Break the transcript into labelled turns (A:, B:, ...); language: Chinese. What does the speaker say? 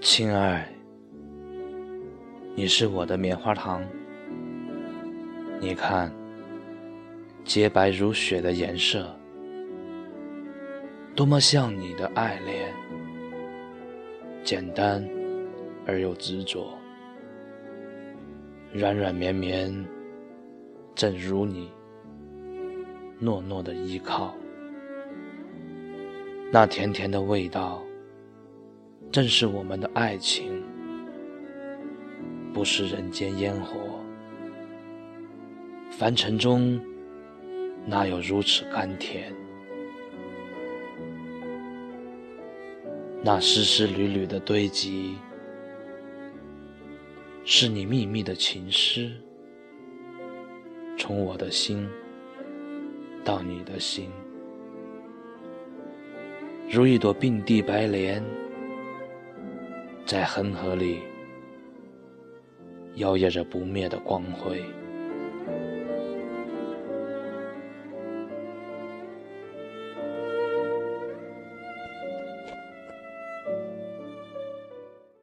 A: 亲爱，你是我的棉花糖。你看，洁白如雪的颜色，多么像你的爱恋，简单而又执着，软软绵绵，正如你，糯糯的依靠，那甜甜的味道。正是我们的爱情，不是人间烟火。凡尘中哪有如此甘甜？那丝丝缕缕的堆积，是你秘密的情诗，从我的心到你的心，如一朵并蒂白莲。在恒河里摇曳着不灭的光辉。